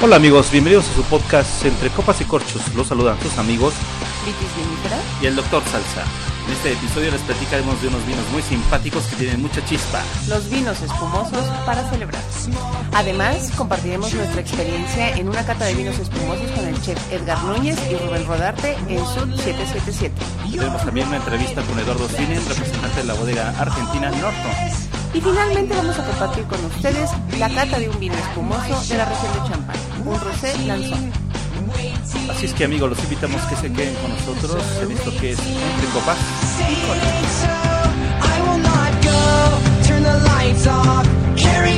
Hola amigos, bienvenidos a su podcast Entre Copas y Corchos. Los saludan sus amigos Vitis Vinífera. y el doctor Salsa. En este episodio les platicaremos de unos vinos muy simpáticos que tienen mucha chispa. Los vinos espumosos para celebrar. Además, compartiremos nuestra experiencia en una cata de vinos espumosos con el chef Edgar Núñez y Rubén Rodarte en Sud 777. Tendremos también una entrevista con Eduardo Cine, representante de la bodega argentina Norton. Y finalmente vamos a compartir con ustedes la cata de un vino espumoso de la región de Champagne, un rosé lanzón. Así es que amigos, los invitamos que se queden con nosotros en esto que es Entre Copas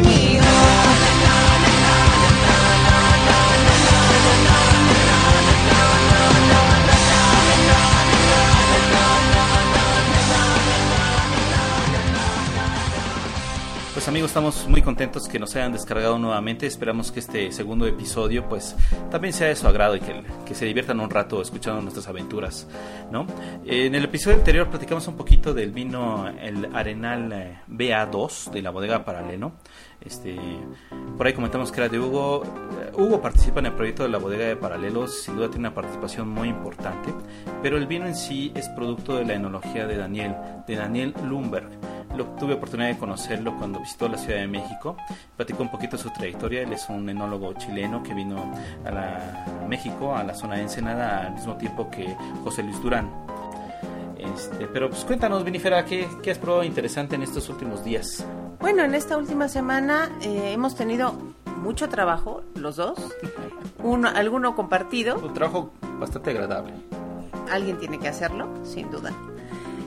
y. Pues amigos, estamos muy contentos que nos hayan descargado nuevamente. Esperamos que este segundo episodio pues también sea de su agrado y que, se diviertan un rato escuchando nuestras aventuras, ¿no? En el episodio anterior platicamos un poquito del vino el Arenal eh, BA2 de la bodega Paralelo. Este, por ahí comentamos que era de Hugo. Eh, Hugo participa en el proyecto de la bodega de Paralelos, sin duda tiene una participación muy importante, pero el vino en sí es producto de la enología de Daniel, de Daniel Lumberg. Lo, tuve oportunidad de conocerlo cuando visitó la Ciudad de México. Platicó un poquito de su trayectoria. Él es un enólogo chileno que vino a, la- a México, a la zona de Ensenada, al mismo tiempo que José Luis Durán. Este, pero pues cuéntanos, Vinifera, ¿qué, ¿qué has probado interesante en estos últimos días? Bueno, en esta última semana eh, hemos tenido mucho trabajo, los dos. Uno, alguno compartido, Un trabajo bastante agradable. alguien tiene que hacerlo, sin duda.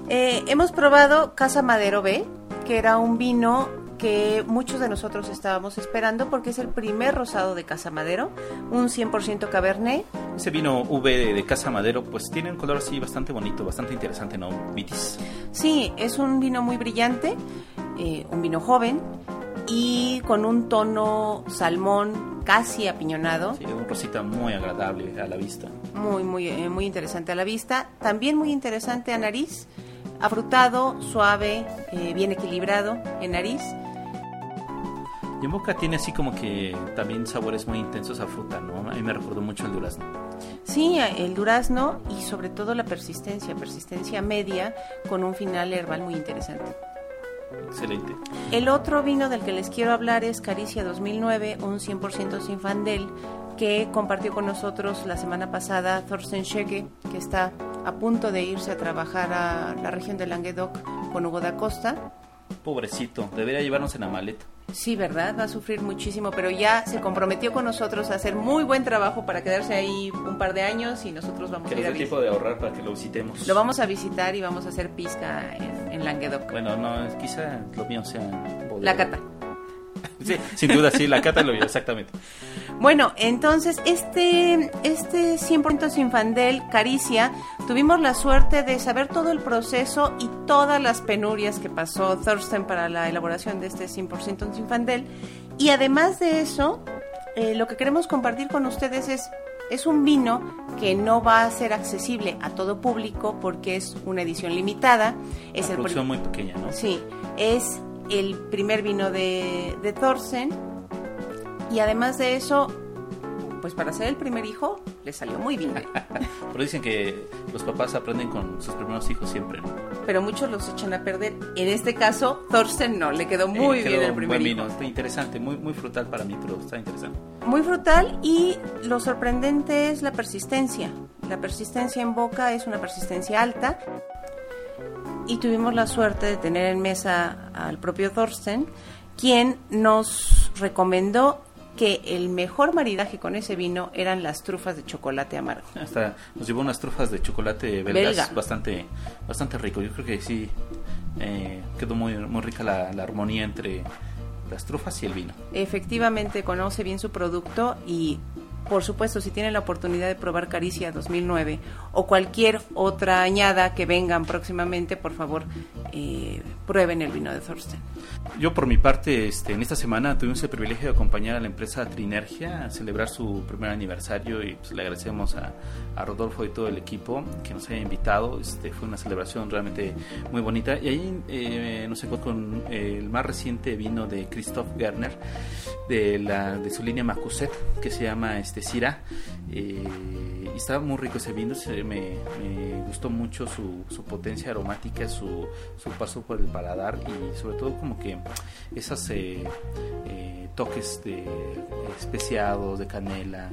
Eh, hemos probado Casa Madero B, que era un vino que muchos de nosotros estábamos esperando porque es el primer rosado de Casa Madero, un 100% Cabernet. Ese vino V de, Casa Madero, pues tiene un color así bastante bonito, bastante interesante, ¿no? Vitis. Sí, es un vino muy brillante, eh, un vino joven y con un tono salmón casi apiñonado. Sí, un rosita muy agradable a la vista. muy, muy, eh, muy interesante a la vista. También muy interesante a nariz. Afrutado, suave, eh, bien equilibrado en nariz. Y en boca tiene así como que también sabores muy intensos a fruta, ¿no? A mí me recordó mucho el durazno. Sí, el durazno y sobre todo la persistencia, persistencia media con un final herbal muy interesante. Excelente. El otro vino del que les quiero hablar es Caricia 2009, un 100% Sinfandel, que compartió con nosotros la semana pasada Thorsten Schege, que está a punto de irse a trabajar a la región de Languedoc con Hugo da Costa. Pobrecito, debería llevarnos en la maleta. Sí, ¿verdad? Va a sufrir muchísimo, pero ya se comprometió con nosotros a hacer muy buen trabajo para quedarse ahí un par de años y nosotros vamos Que a ir a dé vis- tiempo de ahorrar para que lo visitemos. Lo vamos a visitar y vamos a hacer pizca en, en Languedoc. Bueno, no, quizá lo mío sea... bodega. La cata. Sí, sin duda, sí, la cata lo exactamente. Bueno, entonces este, este 100% Sinfandel, Caricia, tuvimos la suerte de saber todo el proceso y todas las penurias que pasó Thorsten para la elaboración de este 100% Sinfandel. Y además de eso, eh, lo que queremos compartir con ustedes es, es un vino que no va a ser accesible a todo público porque es una edición limitada. Es Una el producción muy pequeña, ¿no? Sí, es el primer vino de, de Thorsen. Y además de eso, pues para ser el primer hijo, le salió muy bien. Pero dicen que los papás aprenden con sus primeros hijos siempre, ¿no? Pero muchos los echan a perder. En este caso, Thorsten no, le quedó muy Eh, bien quedó el primer buen hijo. vino, está interesante, muy, muy frutal para mí, pero está interesante. Muy frutal y lo sorprendente es la persistencia. La persistencia en boca es una persistencia alta. Y tuvimos la suerte de tener en mesa al propio Thorsten, quien nos recomendó que el mejor maridaje con ese vino eran las trufas de chocolate amargo. Hasta nos llevó unas trufas de chocolate belgas Belga. bastante bastante rico. Yo creo que sí eh, quedó muy, muy rica la, la armonía entre las trufas y el vino. Efectivamente conoce bien su producto y por supuesto, si tienen la oportunidad de probar Caricia 2009 o cualquier otra añada que vengan próximamente, por favor, eh, prueben el vino de Thorsten. Yo por mi parte, este, en esta semana tuvimos el privilegio de acompañar a la empresa Trinergia a celebrar su primer aniversario y pues, le agradecemos a, a Rodolfo y todo el equipo que nos haya invitado. Este, fue una celebración realmente muy bonita y ahí eh, nos encontró con el más reciente vino de Christoph Gerner de, la, de su línea Macuset que se llama este Syrah. Eh, y estaba muy rico ese vino, se- me, me gustó mucho su, su potencia aromática, su, su paso por el paladar y sobre todo como que esos eh, eh, toques de especiados, de canela.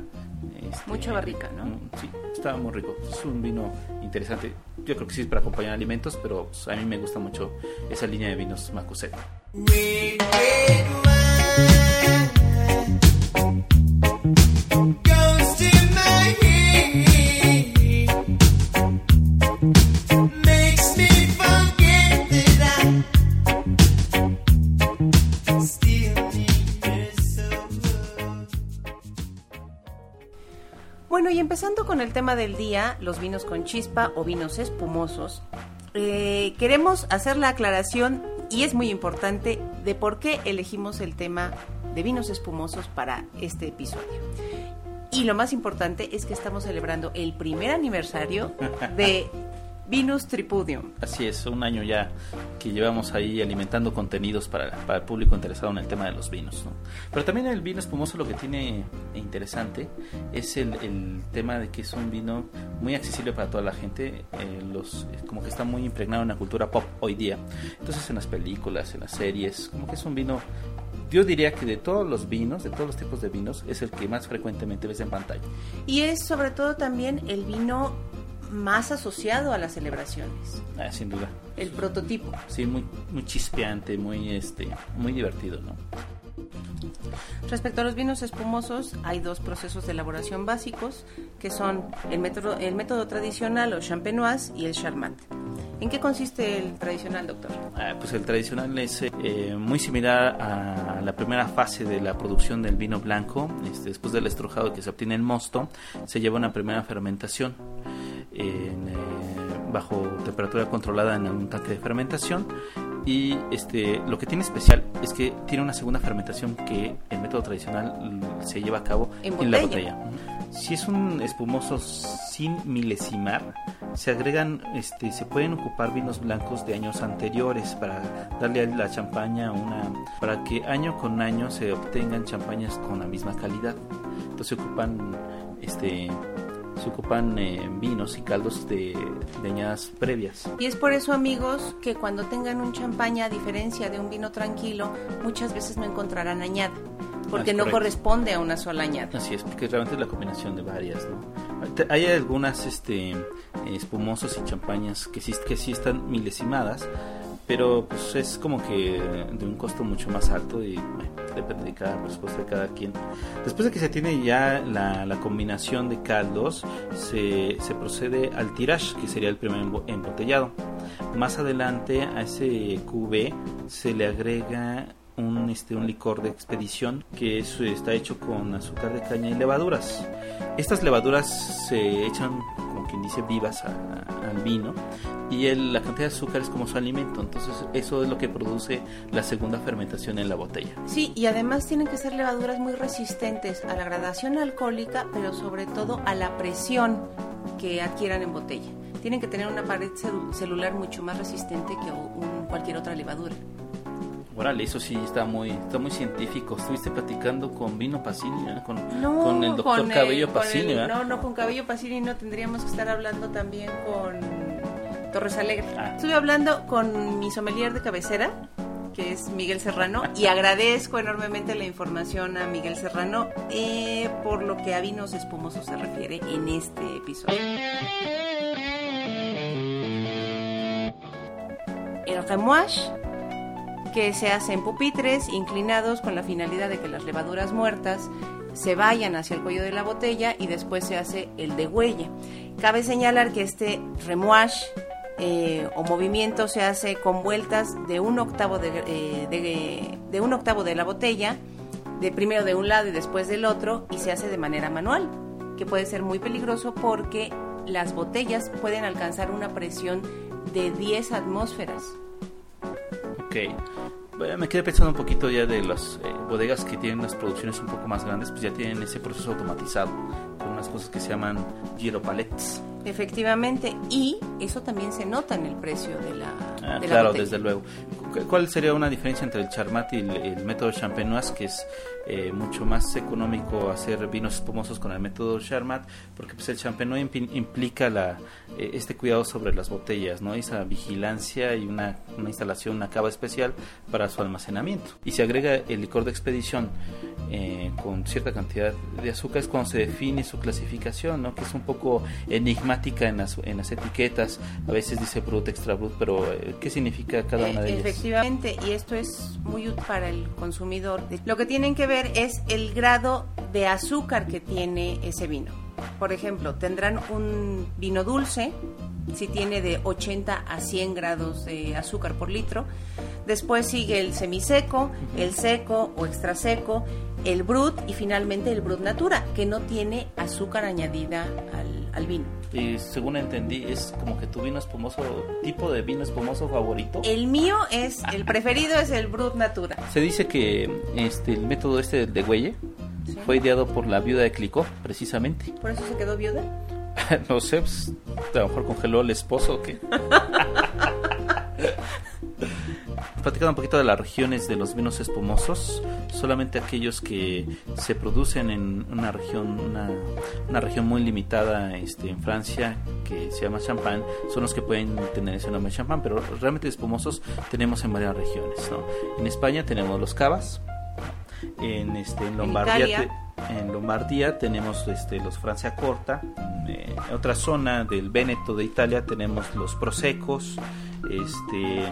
este, Mucha barrica, ¿no? mm, Sí, estaba muy rico. Es un vino interesante. Yo creo que sí es para acompañar alimentos, pero pues, a mí me gusta mucho esa línea de vinos Macuset. Tema del día, los vinos con chispa o vinos espumosos, eh, queremos hacer la aclaración, y es muy importante, de por qué elegimos el tema de vinos espumosos para este episodio. Y lo más importante es que estamos celebrando el primer aniversario de Vinus Tripudium. Así es, un año ya que llevamos ahí alimentando contenidos para, para el público interesado en el tema de los vinos. ¿no? Pero también el vino espumoso lo que tiene interesante es el, el tema de que es un vino muy accesible para toda la gente, eh, los, como que está muy impregnado en la cultura pop hoy día. Entonces en las películas, en las series, como que es un vino, yo diría que de todos los vinos, de todos los tipos de vinos, es el que más frecuentemente ves en pantalla. Y es sobre todo también el vino más asociado a las celebraciones, Ah, sin duda. el prototipo. Sí, muy, muy chispeante, muy, este, muy divertido, ¿no? Respecto a los vinos espumosos, hay dos procesos de elaboración básicos, que son el método, el método tradicional o champenoise y el charmant. ¿En qué consiste el tradicional, doctor? Ah, pues el tradicional es eh, muy similar a la primera fase de la producción del vino blanco. Este, después del estrujado que se obtiene el mosto, se lleva una primera fermentación en, eh, bajo temperatura controlada en un tanque de fermentación. Y este, lo que tiene especial es que tiene una segunda fermentación que el método tradicional se lleva a cabo En la botella. Si es un espumoso sin milesimar, se agregan, este, se pueden ocupar vinos blancos de años anteriores para darle a la champaña una, para que año con año se obtengan champañas con la misma calidad. Entonces ocupan, este, se ocupan eh, vinos y caldos de, de añadas previas. Y es por eso, amigos, que cuando tengan un champaña, a diferencia de un vino tranquilo, muchas veces no encontrarán añada, porque Ah, no correcto. corresponde a una sola añada. Así es, porque realmente es la combinación de varias, ¿no? Hay algunas este, espumosos y champañas que sí, que sí están milesimadas, pero pues es como que de un costo mucho más alto y bueno, depende de cada presupuesto de cada quien. Después de que se tiene ya la, la combinación de caldos, se, se procede al tirage, que sería el primer embo- embotellado. Más adelante a ese cubé se le agrega un, este, un licor de expedición que es- está hecho con azúcar de caña y levaduras. Estas levaduras se echan, quien dice, vivas al vino y el- la cantidad de azúcar es como su alimento. Entonces eso es lo que produce la segunda fermentación en la botella. Sí, y además tienen que ser levaduras muy resistentes a la gradación alcohólica, pero sobre todo a la presión que adquieran en botella. Tienen que tener una pared celu- celular mucho más resistente que cualquier otra levadura. Órale, eso sí está muy, está muy científico. Estuviste platicando con Vino Pacini, con, No, con el doctor con el- Cabello Pacini. No, no, con Cabello Pacini no tendríamos que estar hablando también con Torres Alegre. Ah. Estuve hablando con mi sommelier de cabecera, que es Miguel Serrano, y agradezco enormemente la información a Miguel Serrano eh, por lo que a vinos espumosos se refiere en este episodio. El remouage que se hace en pupitres inclinados con la finalidad de que las levaduras muertas se vayan hacia el cuello de la botella y después se hace el degüelle. Cabe señalar que este remouage eh, o movimiento se hace con vueltas de un octavo de, eh, de- de un octavo de la botella de primero de un lado y después del otro y se hace de manera manual, que puede ser muy peligroso porque las botellas pueden alcanzar una presión de 10 atmósferas. Ok. Me quedé pensando un poquito ya de las eh, bodegas que tienen las producciones un poco más grandes, pues ya tienen ese proceso automatizado, con unas cosas que se llaman giro pallets. Efectivamente, y eso también se nota en el precio de la, Ah, de la claro, botella. desde luego. Cu- ¿Cuál sería una diferencia entre el Charmat y el, el método Champenoise, que es eh, mucho más económico hacer vinos espumosos con el método Charmat? Porque pues el Champenoise implica la, eh, este cuidado sobre las botellas, ¿no? Esa vigilancia y una, una instalación, una cava especial para su almacenamiento. Y se agrega el licor de expedición eh, con cierta cantidad de azúcar es cuando se define su clasificación, ¿no? Que es un poco enigmática en las, en las etiquetas. A veces dice Brut, Extra Brut, pero eh, ¿qué significa cada una de ellas? Efectivamente, y esto es muy útil para el consumidor. Lo que tienen que ver es el grado de azúcar que tiene ese vino. Por ejemplo, tendrán un vino dulce, si tiene de 80 a 100 grados de azúcar por litro. Después sigue el semiseco, el seco o extra seco, el brut y finalmente el brut natura, que no tiene azúcar añadida al, al vino. Y según entendí, es como que tu vino espumoso, tipo de vino espumoso favorito. El mío es, el preferido es el brut natura. Se dice que este el método este de Güelle Sí. fue ideado por la viuda de Clicó, precisamente. Por eso se quedó viuda. no sé, pues, a lo mejor congeló el esposo o qué. Platicando un poquito de las regiones de los vinos espumosos, solamente aquellos que se producen en una región, una, una región muy limitada este, en Francia, que se llama Champagne, son los que pueden tener ese nombre Champagne, pero realmente espumosos tenemos en varias regiones. ¿no? En España tenemos los cavas, en, este, en Lombardía en Lombardía tenemos este, los Francia Corta. en otra zona del Véneto de Italia tenemos los Prosecos. Este,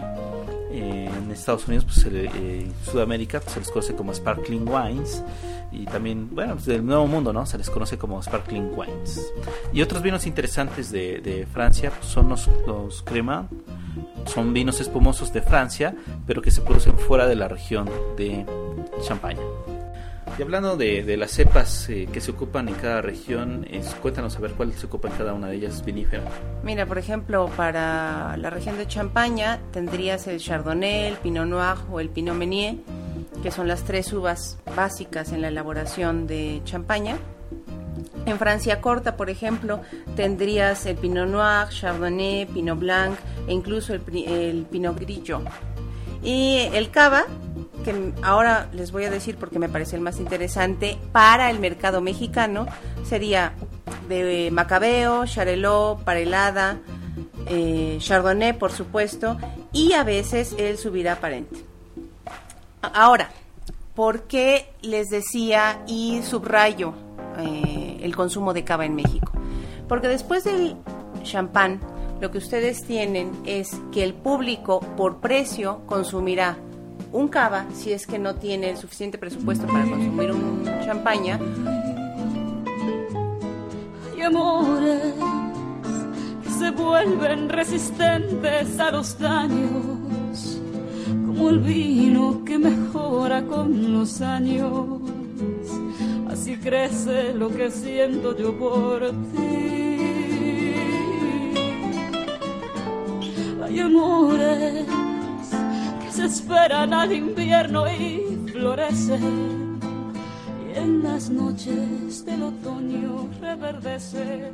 eh, en Estados Unidos, pues, eh, Sudamérica, pues, se les conoce como Sparkling Wines. Y también, bueno, pues, del Nuevo Mundo, ¿no? Se les conoce como Sparkling Wines. Y otros vinos interesantes de, Francia pues, son los, los Cremant. Son vinos espumosos de Francia, pero que se producen fuera de la región de Champaña. Y hablando de, de las cepas eh, que se ocupan en cada región, es- cuéntanos a ver cuál se ocupa en cada una de ellas vinífera. Mira, por ejemplo, para la región de Champaña tendrías el Chardonnay, el Pinot Noir o el Pinot Meunier, que son las tres uvas básicas en la elaboración de Champaña. En Francia corta, por ejemplo, tendrías el Pinot Noir, Chardonnay, Pinot Blanc e incluso el, el Pinot Grillo. Y el cava, ahora les voy a decir porque me parece el más interesante para el mercado mexicano, sería de Macabeo, Charelot, Parelada, eh, Chardonnay, por supuesto, y a veces el Subirá Parente. Ahora, ¿por qué les decía y subrayo eh, el consumo de cava en México? Porque después del champán, lo que ustedes tienen es que el público por precio consumirá un cava si es que no tiene el suficiente presupuesto para consumir un champaña Hay amores que se vuelven resistentes a los daños, como el vino que mejora con los años. Así crece lo que siento yo por ti. Hay amores se esperan al invierno y florecen y en las noches del otoño reverdece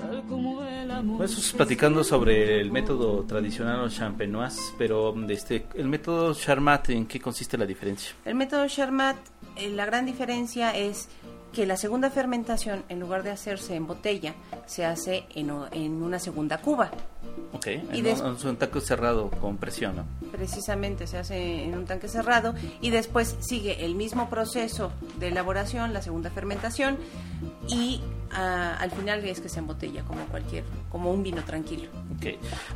tal como el amor. Pues estamos platicando sobre el método tradicional o champenoise, pero este, el método Charmat, ¿en qué consiste la diferencia? El método Charmat, eh, la gran diferencia es que la segunda fermentación, en lugar de hacerse en botella, se hace en, en una segunda cuba. Ok, Y en un, un taco cerrado con presión, ¿no? Precisamente se hace en un tanque cerrado y después sigue el mismo proceso de elaboración, la segunda fermentación y ah, al final es que se embotella como cualquier, como un vino tranquilo. Ok.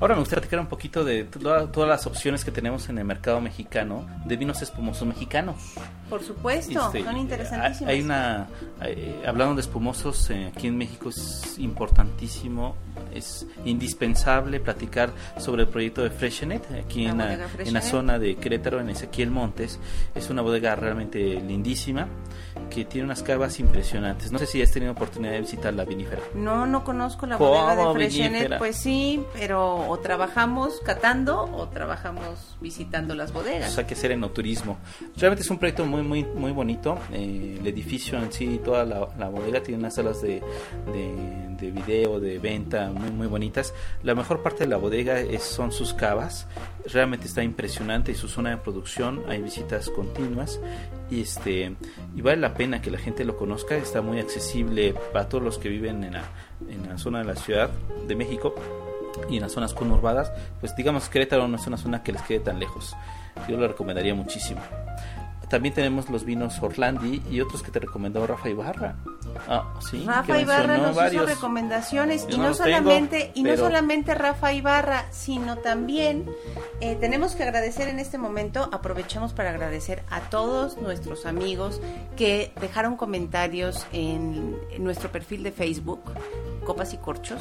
Ahora me gustaría platicar un poquito de toda- todas las opciones que tenemos en el mercado mexicano de vinos espumosos mexicanos. por supuesto, Este, son interesantísimas. Hay una, eh, hablando de espumosos, eh, aquí en México es importantísimo, es indispensable platicar sobre el proyecto de Freshenet, aquí La en la, bodega en la Freshenet. zona de Querétaro, en Ezequiel Montes. Es una bodega realmente lindísima, que tiene unas cavas impresionantes. No sé si has tenido oportunidad de visitar la vinífera. No, no conozco la ¿Cómo, bodega de Freshenet, pues sí, pero o trabajamos catando o trabajamos visitando las bodegas. Pues hay que hacer enoturismo. Realmente es un proyecto muy muy muy bonito. Eh, el edificio en sí, toda la, la bodega tiene unas salas de, de, de video, de venta muy muy bonitas. La mejor parte de la bodega es, son sus cavas. Realmente está impresionante y su zona de producción. Hay visitas continuas y este y vale la pena que la gente lo conozca. Está muy accesible para todos los que viven en la, en la zona de la Ciudad de México y en las zonas conurbadas, pues digamos Querétaro no es una zona que les quede tan lejos. Yo lo recomendaría muchísimo. También tenemos los vinos Orlandi y otros que te recomendó Rafa Ibarra. Ah, sí. Rafa Ibarra nos hizo recomendaciones Yo y no no los tengo, solamente y no pero- solamente Rafa Ibarra, sino también eh, tenemos que agradecer en este momento, aprovechamos para agradecer a todos nuestros amigos que dejaron comentarios en, en nuestro perfil de Facebook, Copas y Corchos,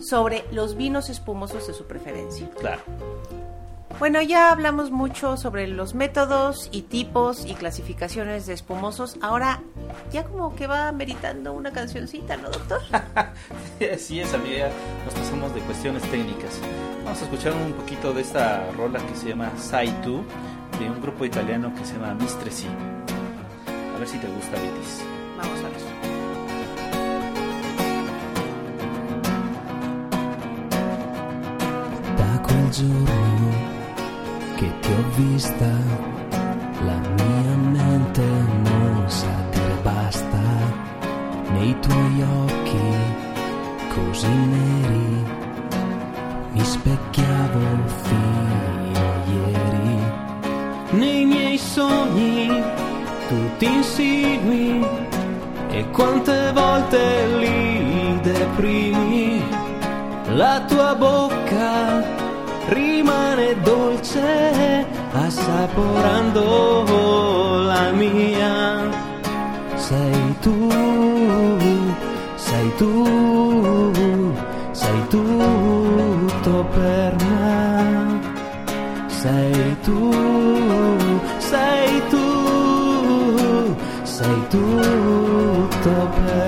sobre los vinos espumosos de su preferencia. Claro. Bueno, ya hablamos mucho sobre los métodos y tipos y clasificaciones de espumosos. Ahora ya como que va meritando una cancioncita, ¿no, doctor? Así es, amiga. Nos pasamos de cuestiones técnicas. Vamos a escuchar un poquito de esta rola que se llama Sai Tu, de un grupo italiano que se llama Mistresi. A ver si te gusta, Vitis. Vamos a ver. Da quel giorno che ti ho vista, la mia mente non sa dire basta. Nei tuoi occhi così neri mi specchiavo fino ieri. Nei miei sogni tutti insigui e quante volte li deprimi. La tua bocca rimane dolce assaporando la mia. Sei tu, sei tu, sei tutto per me. Sei tu, sei tu, sei tutto per me.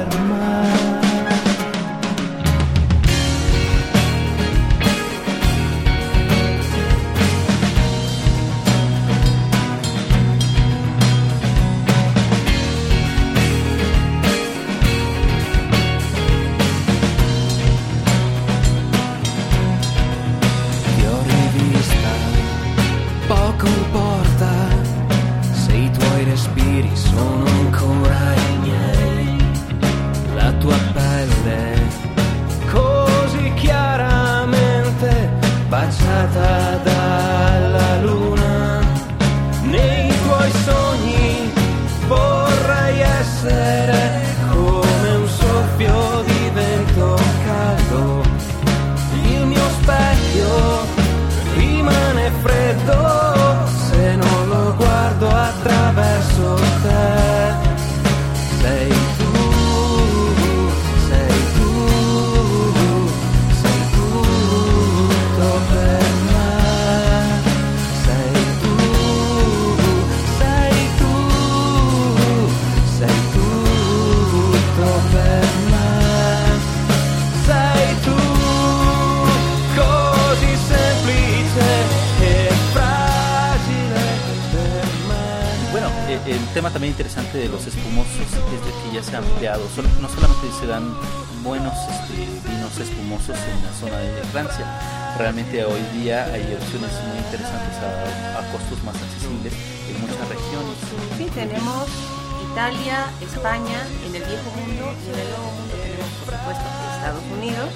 España, en el viejo mundo y en el nuevo mundo tenemos, por supuesto, Estados Unidos,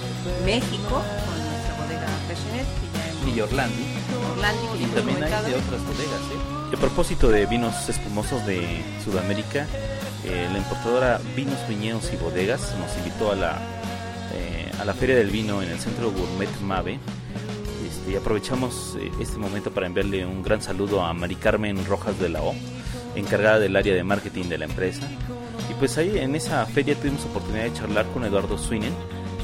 México, con nuestra bodega Freshenet, que ya hemos Y Orlandi. Orlandi, que Y también hay de otras bodegas. ¿eh? A propósito de vinos espumosos de Sudamérica, eh, la importadora Vinos Viñedos y Bodegas nos invitó a la, eh, a la Feria del Vino en el Centro Gourmet Mave. Este, y aprovechamos eh, este momento para enviarle un gran saludo a Mari Carmen Rojas de la O, encargada del área de marketing de la empresa. Pues ahí en esa feria tuvimos oportunidad de charlar con Eduardo Swinen,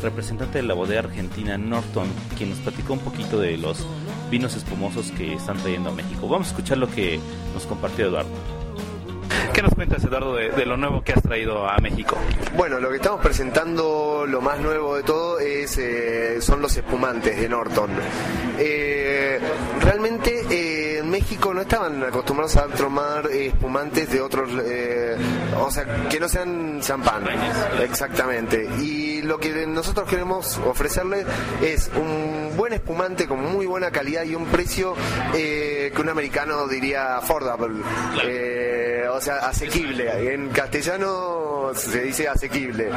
representante de la bodega argentina Norton, quien nos platicó un poquito de los vinos espumosos que están trayendo a México. Vamos a escuchar lo que nos compartió Eduardo. ¿Qué nos cuentas, Eduardo, de, de lo nuevo que has traído a México? Bueno, lo que estamos presentando, lo más nuevo de todo, es eh, son los espumantes de Norton. Eh, realmente eh, en México no estaban acostumbrados a tomar espumantes de otros, eh, o sea, que no sean champán. Exactamente. Y lo que nosotros queremos ofrecerle es un buen espumante con muy buena calidad y un precio eh, que un americano diría affordable. Eh, o sea, asequible. En castellano se dice asequible.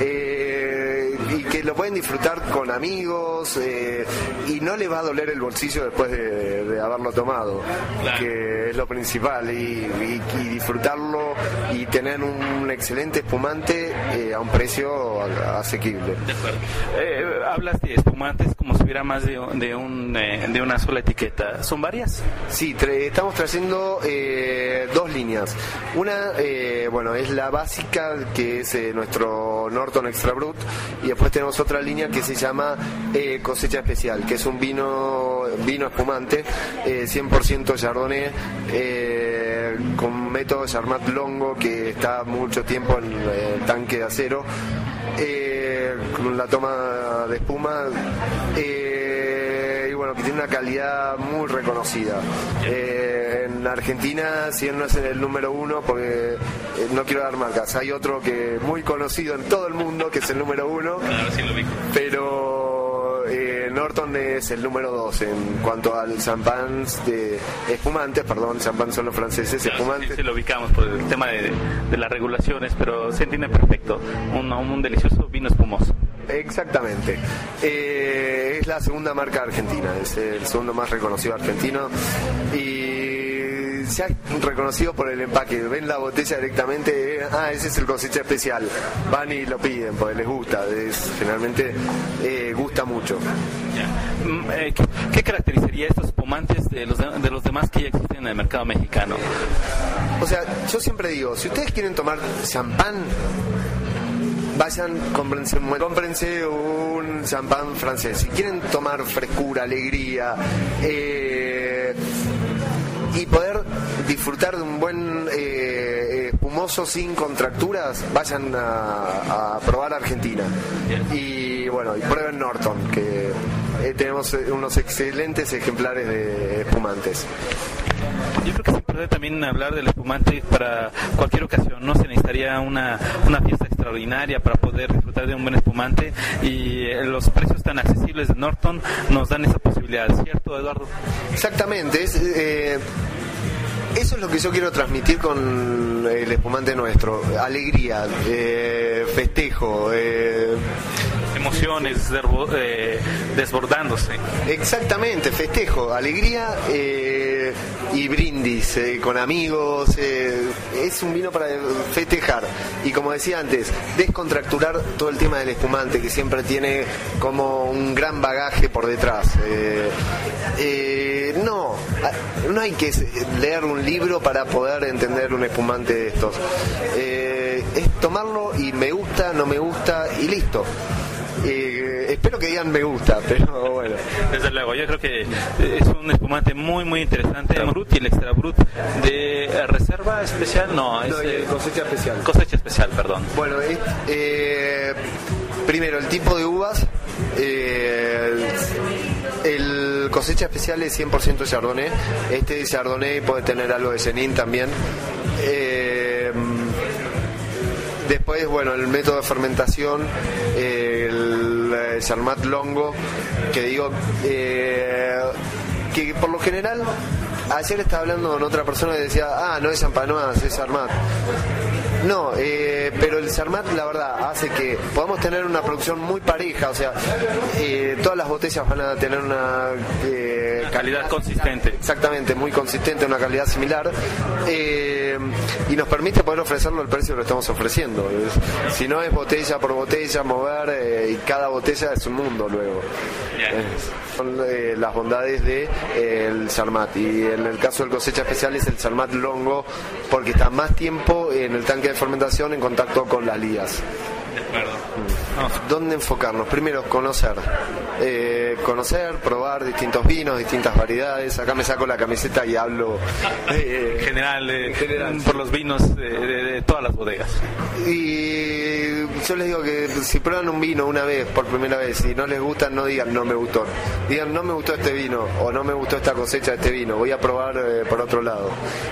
Eh, y que lo pueden disfrutar con amigos eh, y no le va a doler el bolsillo después de, de haberlo tomado, que es lo principal, y, y- y disfrutarlo y tener un excelente espumante eh, a un precio asequible. Eh, hablas de espumantes como si hubiera más de, un- de, un, de una sola etiqueta. ¿Son varias? Sí, tra- estamos trayendo eh, dos líneas. Una, bueno, es la básica, que es nuestro Norton Extra Brut, y después tenemos otra línea que se llama eh, Cosecha Especial, que es un vino vino espumante, eh, 100% Chardonnay, eh, con método Charmat Longo, que está mucho tiempo en el tanque de acero, eh, con la toma de espuma. Que tiene una calidad muy reconocida. Eh, en Argentina, si él no es el número uno, porque eh, no quiero dar marcas, hay otro que muy conocido en todo el mundo, que es el número uno, pero eh, Norton es el número dos en cuanto al champán de espumantes, perdón, champán son los franceses, Sí, espumantes. sí lo ubicamos por el tema de, de las regulaciones, pero se entiende perfecto. Un, un delicioso vino espumoso. Exactamente. Eh, es la segunda marca argentina, es el segundo más reconocido argentino y se ha reconocido por el empaque. Ven la botella directamente, eh, ah, ese es el cosecha especial. Van y lo piden porque les gusta, es, generalmente eh, gusta mucho. Ya. Mm, eh, ¿qué, qué caracterizaría estos espumantes de los, de, de los demás que ya existen en el mercado mexicano? O sea, yo siempre digo, si ustedes quieren tomar champán, vayan, cómprense, un- cómprense un champán francés. Si quieren tomar frescura, alegría eh, y poder disfrutar de un buen eh, espumoso sin contracturas, vayan a, a probar Argentina. Y bueno, y prueben Norton, que eh, tenemos eh, unos excelentes ejemplares de espumantes. Yo creo que es importante también hablar del espumante para cualquier ocasión. No se necesitaría una, una fiesta extraordinaria para poder disfrutar de un buen espumante y eh, los precios tan accesibles de Norton nos dan esa posibilidad, ¿cierto, Eduardo? Exactamente, es, eh, eso es lo que yo quiero transmitir con el espumante nuestro. Alegría, eh, festejo. eh, Emociones eh, desbordándose. exactamente, festejo, alegría eh, y brindis eh, con amigos. es un vino para festejar. Y como decía antes, descontracturar todo el tema del espumante, que siempre tiene como un gran bagaje por detrás. No, no hay que leer un libro para poder entender un espumante de estos. Es tomarlo y me gusta, no me gusta y listo. Eh, espero que digan me gusta, pero bueno. Desde luego, yo creo que es un espumante muy, muy interesante. El Brut y el Extra Brut de eh, reserva especial, no, es No, y eh, cosecha especial. cosecha especial, perdón. Bueno, es- eh, primero el tipo de uvas. eh, el cosecha especial es 100% Chardonnay. Este Chardonnay puede tener algo de Chenin también. Eh, después, bueno, el método de fermentación, el eh, Charmat Longo, que digo, eh, que por lo general, ayer estaba hablando con otra persona y decía, ah, no es Champanoise, es Charmat. No, eh, pero el Sarmat la verdad hace que podamos tener una producción muy pareja, o sea, eh, todas las botellas van a tener una eh, Calidad consistente. Exactamente, muy consistente, una calidad similar. Eh, y nos permite poder ofrecerlo al precio que lo estamos ofreciendo. Es- si no es botella por botella, mover eh, y cada botella es un mundo luego. Son eh, las bondades de eh, el Charmat y en el caso del cosecha especial es el Charmat Longo porque está más tiempo en el tanque de fermentación en contacto con las lías. De acuerdo. ¿Dónde enfocarnos? Primero, conocer. Eh, conocer, probar distintos vinos, distintas variedades. Acá me saco la camiseta y hablo. eh, En general, eh, En general, por los vinos de, de- de todas las bodegas. y yo les digo que si prueban un vino una vez, por primera vez, y no les gusta, no digan no me gustó. Digan no me gustó este vino o no me gustó esta cosecha de este vino. Voy a probar eh, por otro lado.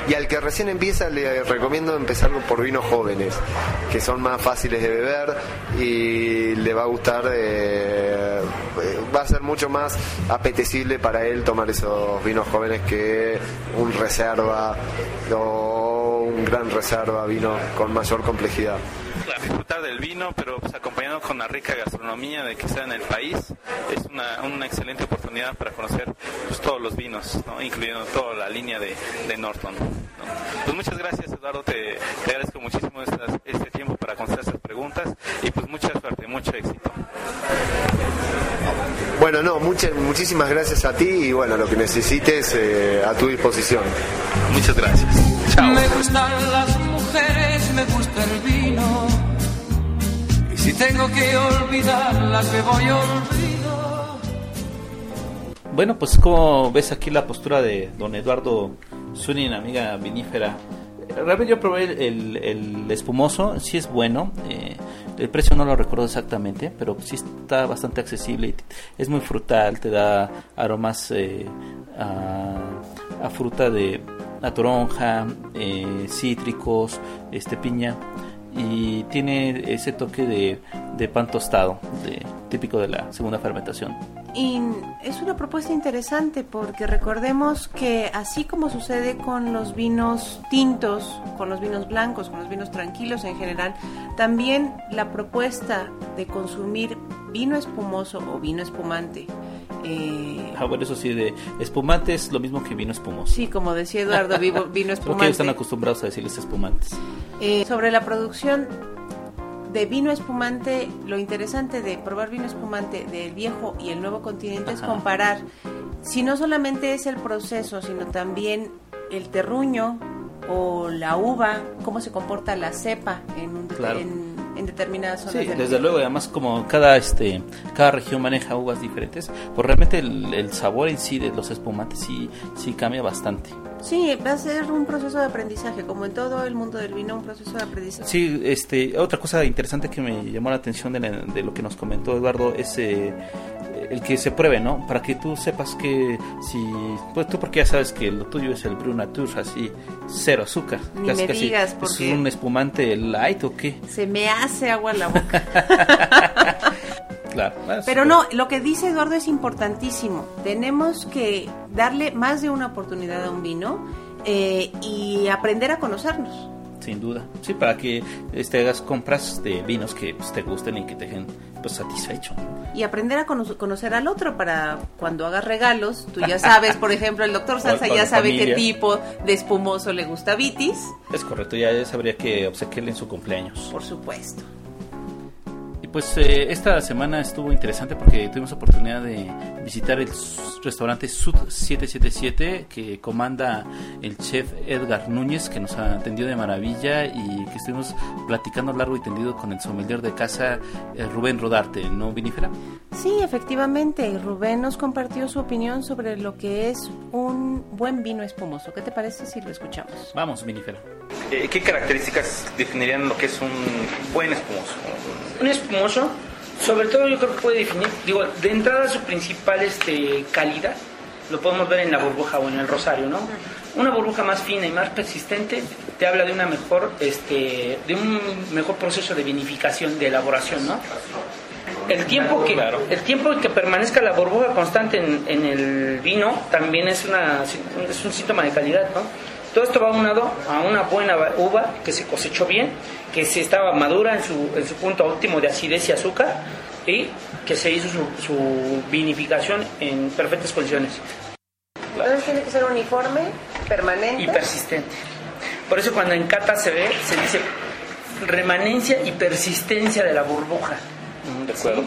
Y al que recién empieza, le recomiendo empezar por vinos jóvenes, que son más fáciles de beber y le va a gustar. eh, eh, va a ser mucho más apetecible para él tomar esos vinos jóvenes que un reserva o un gran reserva, vino con mayor complejidad. Disfrutar del vino, pero pues, acompañado con la rica gastronomía de que sea en el país, es una, una excelente oportunidad para conocer pues, todos los vinos, ¿no? incluyendo toda la línea de, de Norton. ¿no? Pues muchas gracias, Eduardo, te, te agradezco muchísimo estas- este para contestar estas preguntas y pues mucha suerte, mucho éxito. Bueno, no, muchas, muchísimas gracias a ti y bueno, lo que necesites eh, a tu disposición. Muchas gracias. Chao. Me gustan las mujeres, me gusta el vino. Y si tengo que olvidarlas, me voy olvido. Bueno, pues como ves aquí la postura de don Eduardo Zunin, amiga vinífera. Realmente yo probé el, el- espumoso, sí es bueno. eh, el precio no lo recuerdo exactamente, pero sí está bastante accesible. Es muy frutal, te da aromas eh, a, a fruta de a toronja, eh, cítricos, este piña y tiene ese toque de, de pan tostado, de, típico de la segunda fermentación. Y es una propuesta interesante porque recordemos que así como sucede con los vinos tintos, con los vinos blancos, con los vinos tranquilos en general, también la propuesta de consumir vino espumoso o vino espumante, eh, Ah, bueno, eso sí, de espumante es lo mismo que vino espumoso. sí, como decía Eduardo, vivo- vino Creo que ellos están espumante. acostumbrados a decirles espumantes. Eh, sobre la producción de vino espumante, lo interesante de probar vino espumante del viejo y el nuevo continente es comparar si no solamente es el proceso, sino también el terruño o la uva, cómo se comporta la cepa en, un- Claro. en, en determinadas zonas. Sí, desde luego, y además como cada este cada región maneja uvas diferentes, pues realmente el, el sabor en sí de los espumantes sí, sí cambia bastante. Sí, va a ser un proceso de aprendizaje, como en todo el mundo del vino, un proceso de aprendizaje. Sí, este, otra cosa interesante que me llamó la atención de, la- de lo que nos comentó Eduardo es eh, el que se pruebe, ¿no? Para que tú sepas que si, pues tú porque ya sabes que lo tuyo es el Brew Nature, así, cero azúcar. Ni me digas, ¿Es porque- un espumante light o qué? Se me hace agua en la boca. Claro. Pero no, lo que dice Eduardo es importantísimo. Tenemos que darle más de una oportunidad a un vino eh, y aprender a conocernos. Sin duda. Sí, para que este, hagas compras de vinos que pues, te gusten y que te dejen pues, satisfecho. Y aprender a cono- conocer al otro para cuando hagas regalos. Tú ya sabes, por ejemplo, el doctor Salsa ya sabe qué familia. tipo de espumoso le gusta Vitis, Es correcto, ya ya sabría que obsequiarle en su cumpleaños. por supuesto. Pues eh, esta semana estuvo interesante porque tuvimos oportunidad de visitar el restaurante Sud 777 que comanda el chef Edgar Núñez que nos atendió de maravilla y que estuvimos platicando largo y tendido con el sommelier de casa eh, Rubén Rodarte, ¿no, Vinífera? Sí, efectivamente, Rubén nos compartió su opinión sobre lo que es un buen vino espumoso. ¿Qué te parece si lo escuchamos? Vamos, Vinífera. Eh, ¿Qué características definirían lo que es un buen espumoso? Un espumoso, sobre todo yo creo que puede definir, digo, de entrada su principal este, calidad, lo podemos ver en la burbuja o en el rosario, ¿no? Una burbuja más fina y más persistente te habla de una mejor, este, de un mejor proceso de vinificación, de elaboración, ¿no? El tiempo que, el tiempo que permanezca la burbuja constante en, en el vino también es, una, es un síntoma de calidad, ¿no? Todo esto va unado a una buena uva que se cosechó bien, que se estaba madura en su, en su punto óptimo de acidez y azúcar y que se hizo su, su vinificación en perfectas condiciones Entonces tiene que ser uniforme, permanente. y persistente. Por eso cuando en cata se ve, se dice remanencia y persistencia de la burbuja. Mm, De acuerdo.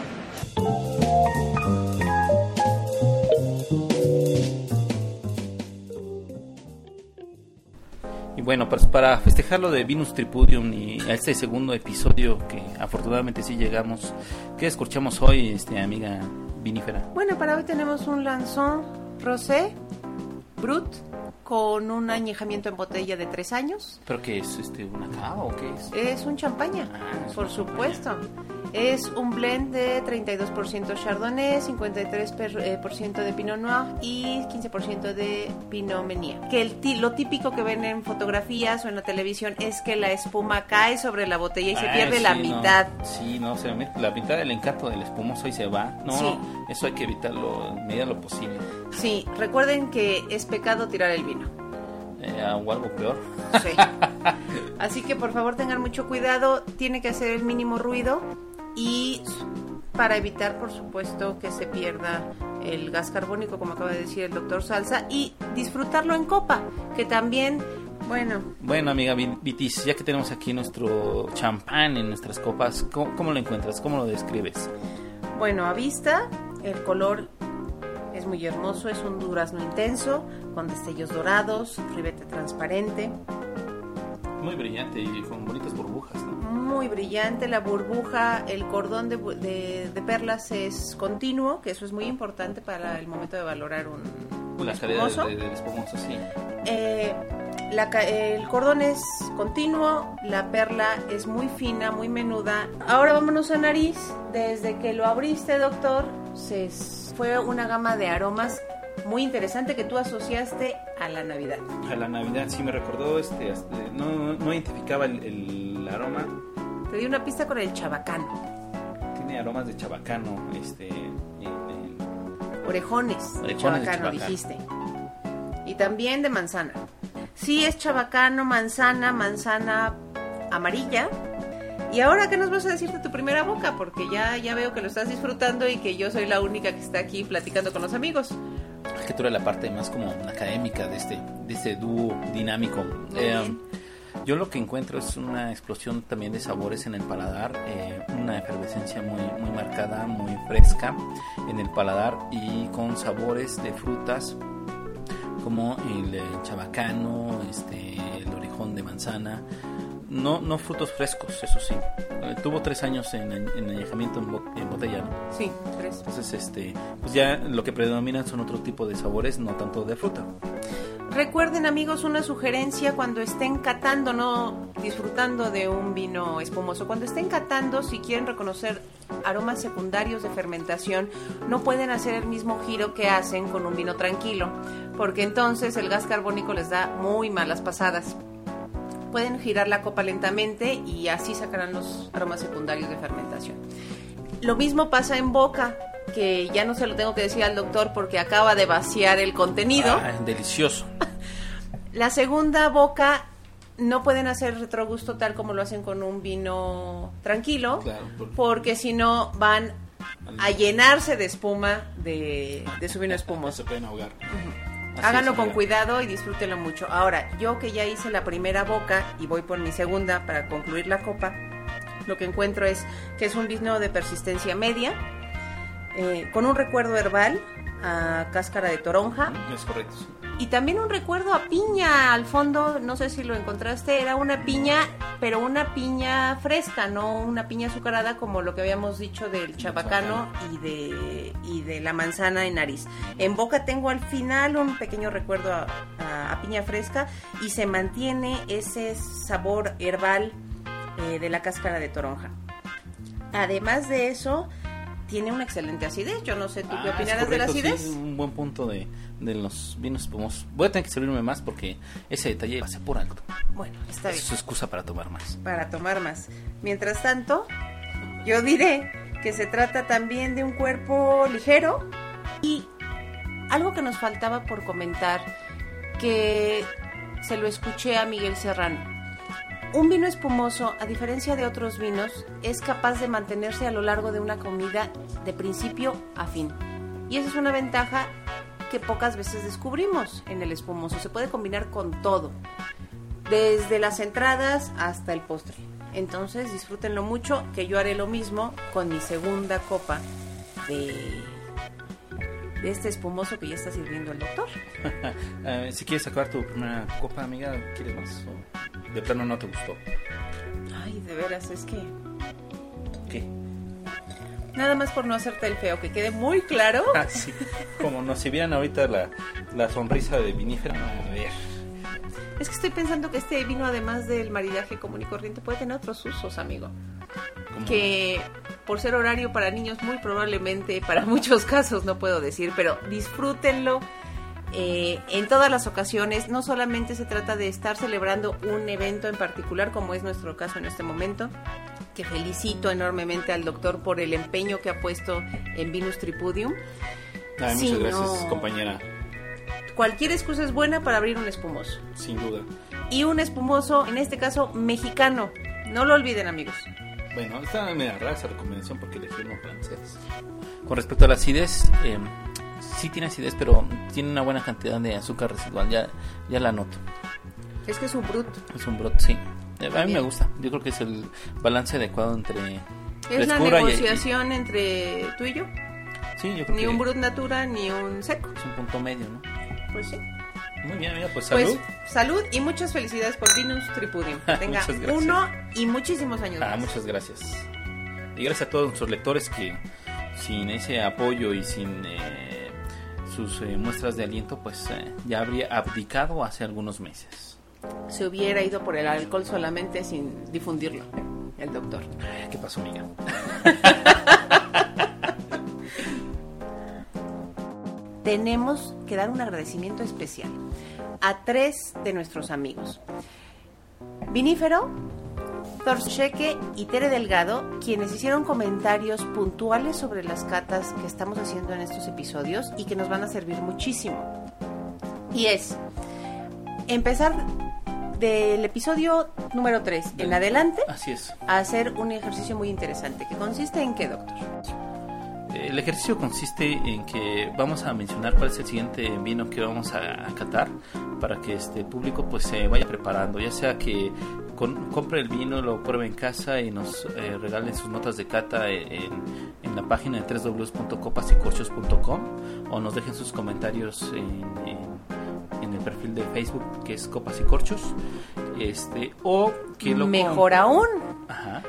Bueno, pues para festejar lo de Venus Tripudium y este segundo episodio que afortunadamente sí llegamos, ¿qué escuchamos hoy, este amiga vinífera? Bueno, para hoy tenemos un lanzón rosé, brut, con un añejamiento en botella de tres años. ¿Pero qué es? Este, ¿Una cava o qué es? Es un champaña, Ah, es por supuesto. Es un blend de 32% Chardonnay, 53% per- eh, por ciento de Pinot Noir y 15% de Pinot Meunier. Que el ti- lo típico que ven en fotografías o en la televisión es que la espuma cae sobre la botella y se Ah, pierde la sí, no. mitad. Sí, no, se me- la mitad del encanto del espumoso y se va. No, Sí. no, eso hay que evitarlo en medida de lo posible. Sí, recuerden que es pecado tirar el vino. Eh, o algo peor. Sí. Así que por favor tengan mucho cuidado, tiene que hacer el mínimo ruido y para evitar por supuesto que se pierda el gas carbónico como acaba de decir el doctor Salsa y disfrutarlo en copa, que también, bueno, Bueno, amiga Vi- Vitis, ya que tenemos aquí nuestro champán en nuestras copas, ¿cómo, cómo lo encuentras? ¿Cómo lo describes? bueno, a vista el color es muy hermoso, es un durazno intenso con destellos dorados, ribete transparente. Muy brillante y con bonitas burbujas, ¿no? muy brillante, la burbuja, el cordón de, de- de perlas es continuo, que eso es muy importante para el momento de valorar un, un La espumoso. del espumoso, sí. Eh, la el cordón es continuo, la perla es muy fina, muy menuda. Ahora vámonos a nariz. Desde que lo abriste, doctor, se, fue una gama de aromas muy interesante que tú asociaste a la Navidad. A la Navidad sí me recordó, este, hasta- no, no, identificaba el, el aroma. Te di una pista con el chabacano, Tiene aromas de chabacano, este, en- en- orejones, de Orejones de chabacano, chabacano. dijiste. Y también de manzana. Sí es chabacano, manzana, manzana amarilla. Y ahora, ¿qué nos vas a decir de tu primera boca? Porque ya, ya veo que lo estás disfrutando y que yo soy la única que está aquí platicando con los amigos. Que tú eres la parte más como académica de este, de este dúo dinámico. Eh, yo lo que encuentro es una explosión también de sabores en el paladar, eh, una efervescencia muy, muy marcada, muy fresca en el paladar y con sabores de frutas como el, eh, chabacano, este, el orejón de manzana. No, no frutos frescos, eso sí. Eh, tuvo tres años en, en añejamiento en, bo- en botella, ¿no? Sí, tres. Entonces, este, pues ya lo que predominan son otro tipo de sabores, no tanto de fruta. Recuerden amigos una sugerencia cuando estén catando, no disfrutando de un vino espumoso, cuando estén catando, si quieren reconocer aromas secundarios de fermentación, no pueden hacer el mismo giro que hacen con un vino tranquilo, porque entonces el gas carbónico les da muy malas pasadas. Pueden girar la copa lentamente y así sacarán los aromas secundarios de fermentación. Lo mismo pasa en boca, que ya no se lo tengo que decir al doctor porque acaba de vaciar el contenido. Ah, delicioso. La segunda boca no pueden hacer retrogusto tal como lo hacen con un vino tranquilo, Claro, porque- porque si no van a llenarse de espuma de, de su vino Se espumoso. pueden ahogar. Así Háganlo con cuidado y disfrútenlo mucho. Ahora, yo que ya hice la primera boca y voy por mi segunda para concluir la copa, lo que encuentro es que es un vino de persistencia media, eh, con un recuerdo herbal a cáscara de toronja, Es correcto. Y también un recuerdo a piña al fondo, no sé si lo encontraste, era una piña, pero una piña fresca, no una piña azucarada como lo que habíamos dicho del chabacano y de, y de la manzana en nariz. En boca tengo al final un pequeño recuerdo a piña fresca y se mantiene ese sabor herbal eh, de la cáscara de toronja. Además de eso, tiene una excelente acidez. Yo no sé tú qué Ah, es opinarás de la sí, acidez. es un buen punto de, de los vinos espumosos. Voy a tener que servirme más porque ese detalle pasa por alto. Bueno, está bien. Es su excusa para tomar más. para tomar más. Mientras tanto, yo diré que se trata también de un cuerpo ligero y algo que nos faltaba por comentar, que se lo escuché a Miguel Serrano. Un vino espumoso, a diferencia de otros vinos, es capaz de mantenerse a lo largo de una comida de principio a fin. Y esa es una ventaja que pocas veces descubrimos en el espumoso. Se puede combinar con todo desde las entradas hasta el postre. Entonces disfrútenlo mucho, que yo haré lo mismo con mi segunda copa de, de este espumoso que ya está sirviendo el doctor. Eh, si quieres sacar tu primera copa, amiga, ¿quieres más? ¿O de plano no te gustó? Ay, de veras, es que ¿Qué? nada más por no hacerte el feo, que quede muy claro. Ah, sí. Como nos si vieran ahorita la, la sonrisa de vinífera, a ver. Es que estoy pensando que este vino, además del maridaje común y corriente, puede tener otros usos, amigo. ¿Cómo? Que por ser horario para niños, muy probablemente, para muchos casos, no puedo decir, pero disfrútenlo eh, en todas las ocasiones. No solamente se trata de estar celebrando un evento en particular, como es nuestro caso en este momento, que felicito enormemente al doctor por el empeño que ha puesto en Vinus Tripudium. Ay, muchas gracias, no. compañera. Cualquier excusa es buena para abrir un espumoso. Sin duda. Y un espumoso, en este caso, mexicano. No lo olviden, amigos. Bueno, está media rara esa recomendación porque elegí uno francés. Con respecto a la acidez, eh, sí tiene acidez, pero tiene una buena cantidad de azúcar residual. Ya, ya la noto. Es que es un brut. Es un brot, sí. Eh, A mí me gusta. Yo creo que es el balance adecuado entre Es la frescura y- negociación entre tú y yo. y- sí, yo creo Ni que un brut natura, ni un seco. es un punto medio, ¿no? Pues sí. Muy bien, amiga, pues salud. Pues salud y muchas felicidades por Vinus Tripudium. Tenga Muchas gracias. uno y muchísimos años Ah, más. muchas gracias. Y gracias a todos nuestros lectores que sin ese apoyo y sin eh, sus eh, muestras de aliento, pues eh, ya habría abdicado hace algunos meses. Se hubiera ido por el alcohol solamente sin difundirlo. El doctor. ¿Qué pasó, amiga? Tenemos que dar un agradecimiento especial a tres de nuestros amigos. Vinífero, Torcheque y Tere Delgado, quienes hicieron comentarios puntuales sobre las catas que estamos haciendo en estos episodios y que nos van a servir muchísimo. Y es empezar del episodio número 3 en adelante Así es. a hacer un ejercicio muy interesante, que consiste en qué, doctor? El ejercicio consiste en que vamos a mencionar cuál es el siguiente vino que vamos a, a catar para que este público pues se vaya preparando, ya sea que con- compre el vino, lo pruebe en casa y nos eh, regalen sus notas de cata en, en la página de www.copasicorchos.com o nos dejen sus comentarios en, en- en el perfil de Facebook que es Copas y Corchos, este o que lo Mejor aún, Ajá.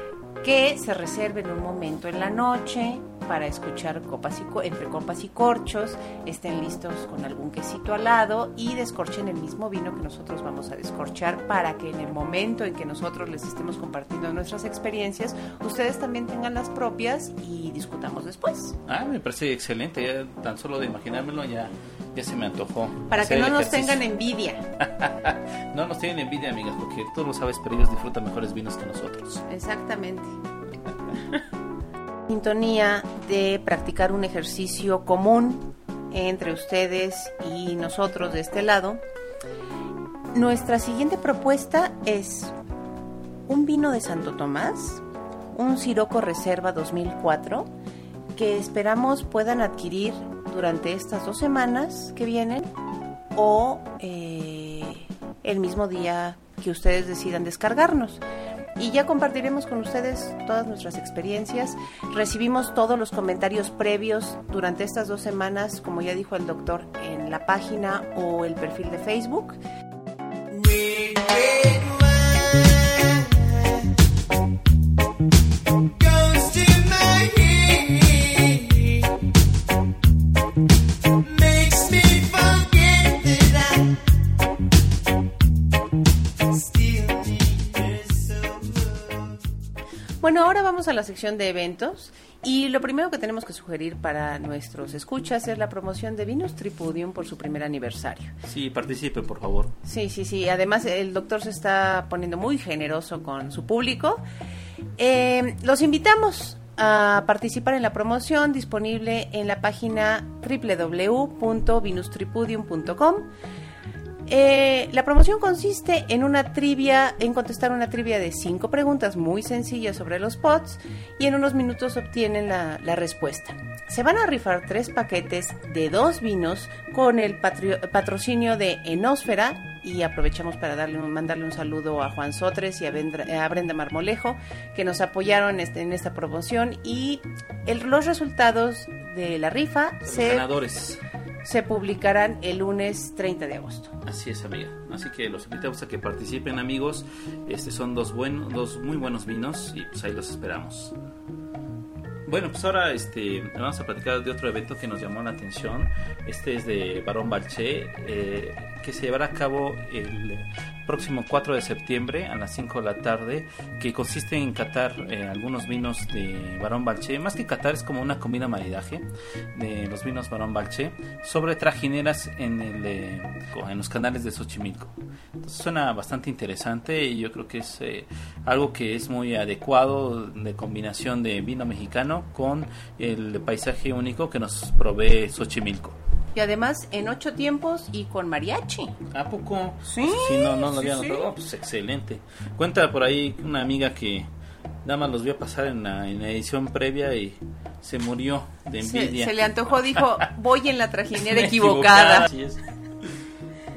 Que se reserven un momento en la noche para escuchar copas y entre copas y corchos, estén listos con algún quesito al lado y descorchen el mismo vino que nosotros vamos a descorchar para que en el momento en que nosotros les estemos compartiendo nuestras experiencias, ustedes también tengan las propias y discutamos después. Ah, me parece excelente, ya tan solo de imaginármelo ya, ya se me antojó. Para que no nos ejercicio. tengan envidia. No nos tienen envidia, amigas, porque tú lo sabes, pero ellos disfrutan mejores vinos que nosotros. Exactamente. Sintonía de practicar un ejercicio común entre ustedes y nosotros de este lado. Nuestra siguiente propuesta es un vino de Santo Tomás, un Siroco Reserva 2004, que esperamos puedan adquirir durante estas dos semanas que vienen o eh, el mismo día que ustedes decidan descargarnos. Y ya compartiremos con ustedes todas nuestras experiencias. Recibimos todos los comentarios previos durante estas dos semanas, como ya dijo el doctor, en la página o el perfil de Facebook. Bueno, ahora vamos a la sección de eventos y lo primero que tenemos que sugerir para nuestros escuchas es la promoción de Vinos Tripudium por su primer aniversario. Sí, participen, por favor. Sí, sí, sí. Además, el doctor se está poniendo muy generoso con su público. Eh, los invitamos a participar en la promoción disponible en la página www.vinustripudium.com. Eh, la promoción consiste en una trivia, en contestar una trivia de cinco preguntas muy sencillas sobre los pots y en unos minutos obtienen la, la respuesta. Se van a rifar tres paquetes de dos vinos con el patrio- patrocinio de Enósfera y aprovechamos para darle un- mandarle un saludo a Juan Sotres y a, Vendra- a Brenda Marmolejo que nos apoyaron este- en esta promoción y el- los resultados de la rifa Los se, ganadores. Se publicarán el lunes 30 de agosto. Así es, amiga. Así que los invitamos a que participen, amigos. Este son dos buenos, dos muy buenos vinos y pues ahí los esperamos. Bueno, pues ahora este, vamos a platicar de otro evento que nos llamó la atención. Este es de Barón Balché, eh, que se llevará a cabo el próximo 4 de septiembre a las 5 de la tarde, que consiste en catar eh, algunos vinos de Barón Balché. Más que catar, es como una comida maridaje de los vinos Barón Balché sobre trajineras en, el, eh, en los canales de Xochimilco. Entonces suena bastante interesante y yo creo que es eh, algo que es muy adecuado de combinación de vino mexicano con el paisaje único que nos provee Xochimilco. Y además en ocho tiempos y con mariachi. ¿A poco? Sí, Si no, no lo sí, había sí. notado. Pues excelente. Cuenta por ahí una amiga que nada más los vio pasar en la, en la edición previa y se murió de Se, envidia. se le antojó, dijo, voy en la trajinera equivocada. Así es.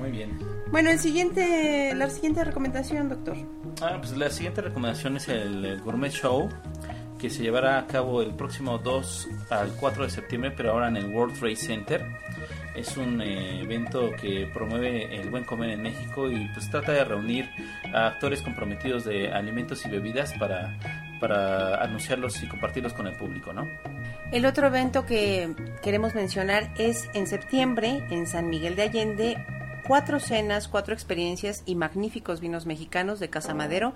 Muy bien. Bueno, el siguiente, la siguiente recomendación, doctor. Ah, pues la siguiente recomendación es el, el Gourmet Show que se llevará a cabo el próximo 2 al 4 de septiembre, pero ahora en el World Trade Center. Es un eh, evento que promueve el buen comer en México y pues trata de reunir a actores comprometidos de alimentos y bebidas para, para anunciarlos y compartirlos con el público, ¿no? El otro evento que queremos mencionar es en septiembre en San Miguel de Allende. Cuatro cenas, cuatro experiencias y magníficos vinos mexicanos de Casa Madero.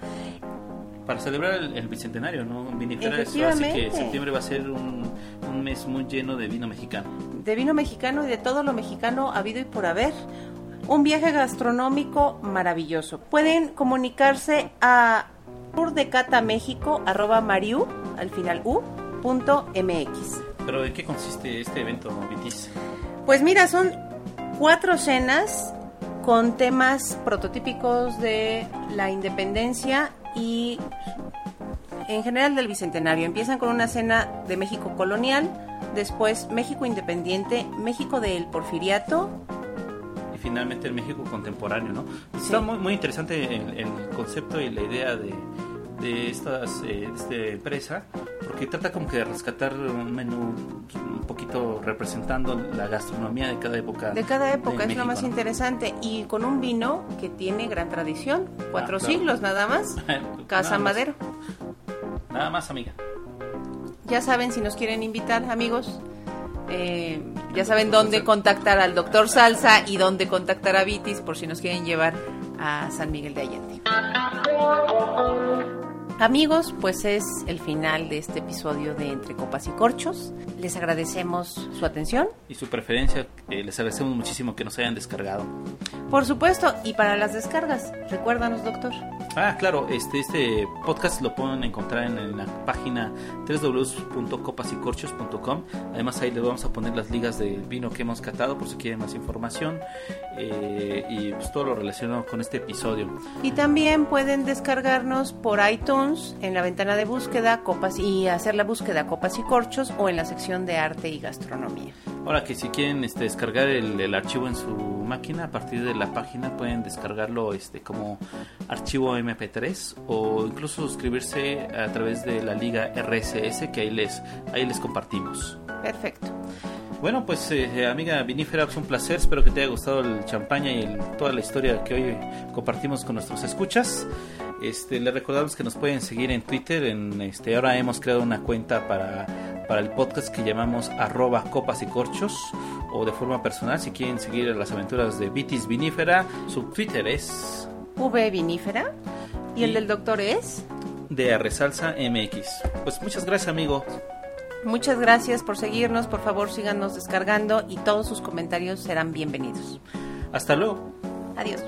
Para celebrar el, el bicentenario, ¿no? Vinifera, eso, así que septiembre va a ser un, un mes muy lleno de vino mexicano. De vino mexicano y de todo lo mexicano habido y por haber. Un viaje gastronómico maravilloso. Pueden comunicarse a tourdecatamexico arroba mariu al final u punto mx. Pero ¿en qué consiste este evento, Vitis? Pues mira, son cuatro cenas con temas prototípicos de la independencia y en general del bicentenario. Empiezan con una cena de México colonial, después México independiente, México del porfiriato, y finalmente el México contemporáneo, ¿no? Está muy, muy interesante el, el concepto y la idea de, de estas, eh, de esta empresa, porque trata como que de rescatar un menú un poquito representando la gastronomía de cada época. de cada época, de es lo más interesante, y con un vino que tiene gran tradición, cuatro claro. siglos nada más, Casa Nada más. Madero. Nada más, amiga. Ya saben, si nos quieren invitar, amigos, eh, ya saben dónde contactar al doctor Salsa y dónde contactar a Vitis por si nos quieren llevar a San Miguel de Allende. Amigos, pues es el final de este episodio de Entre Copas y Corchos. Les agradecemos su atención. Y su preferencia, eh, les agradecemos muchísimo que nos hayan descargado. Por supuesto, y para las descargas, recuérdanos, doctor. Ah, claro, este, este podcast lo pueden encontrar en, en la página www.copasycorchos.com. Además ahí les vamos a poner las ligas del vino que hemos catado por si quieren más información eh, y pues todo lo relacionado con este episodio. Y también pueden descargarnos por iTunes en la ventana de búsqueda copas y hacer la búsqueda copas y corchos o en la sección de arte y gastronomía. Ahora que si quieren este, descargar el, el archivo en su máquina, a partir de la página pueden descargarlo este, como archivo MP3 o incluso suscribirse a través de la liga RSS que ahí les, ahí les compartimos. Perfecto. Bueno, pues eh, amiga vinífera, es un placer. Espero que te haya gustado el champaña y el- toda la historia que hoy compartimos con nuestros escuchas. Este, les recordamos que nos pueden seguir en Twitter. En, este, ahora hemos creado una cuenta para, para el podcast que llamamos arroba copas y corchos. O de forma personal, si quieren seguir las aventuras de Vitis Vinífera, su Twitter es V vinífera. ¿Y el del doctor es? de Resalsa MX. Pues muchas gracias, amigo. Muchas gracias por seguirnos. Por favor, síganos descargando y todos sus comentarios serán bienvenidos. Hasta luego. Adiós.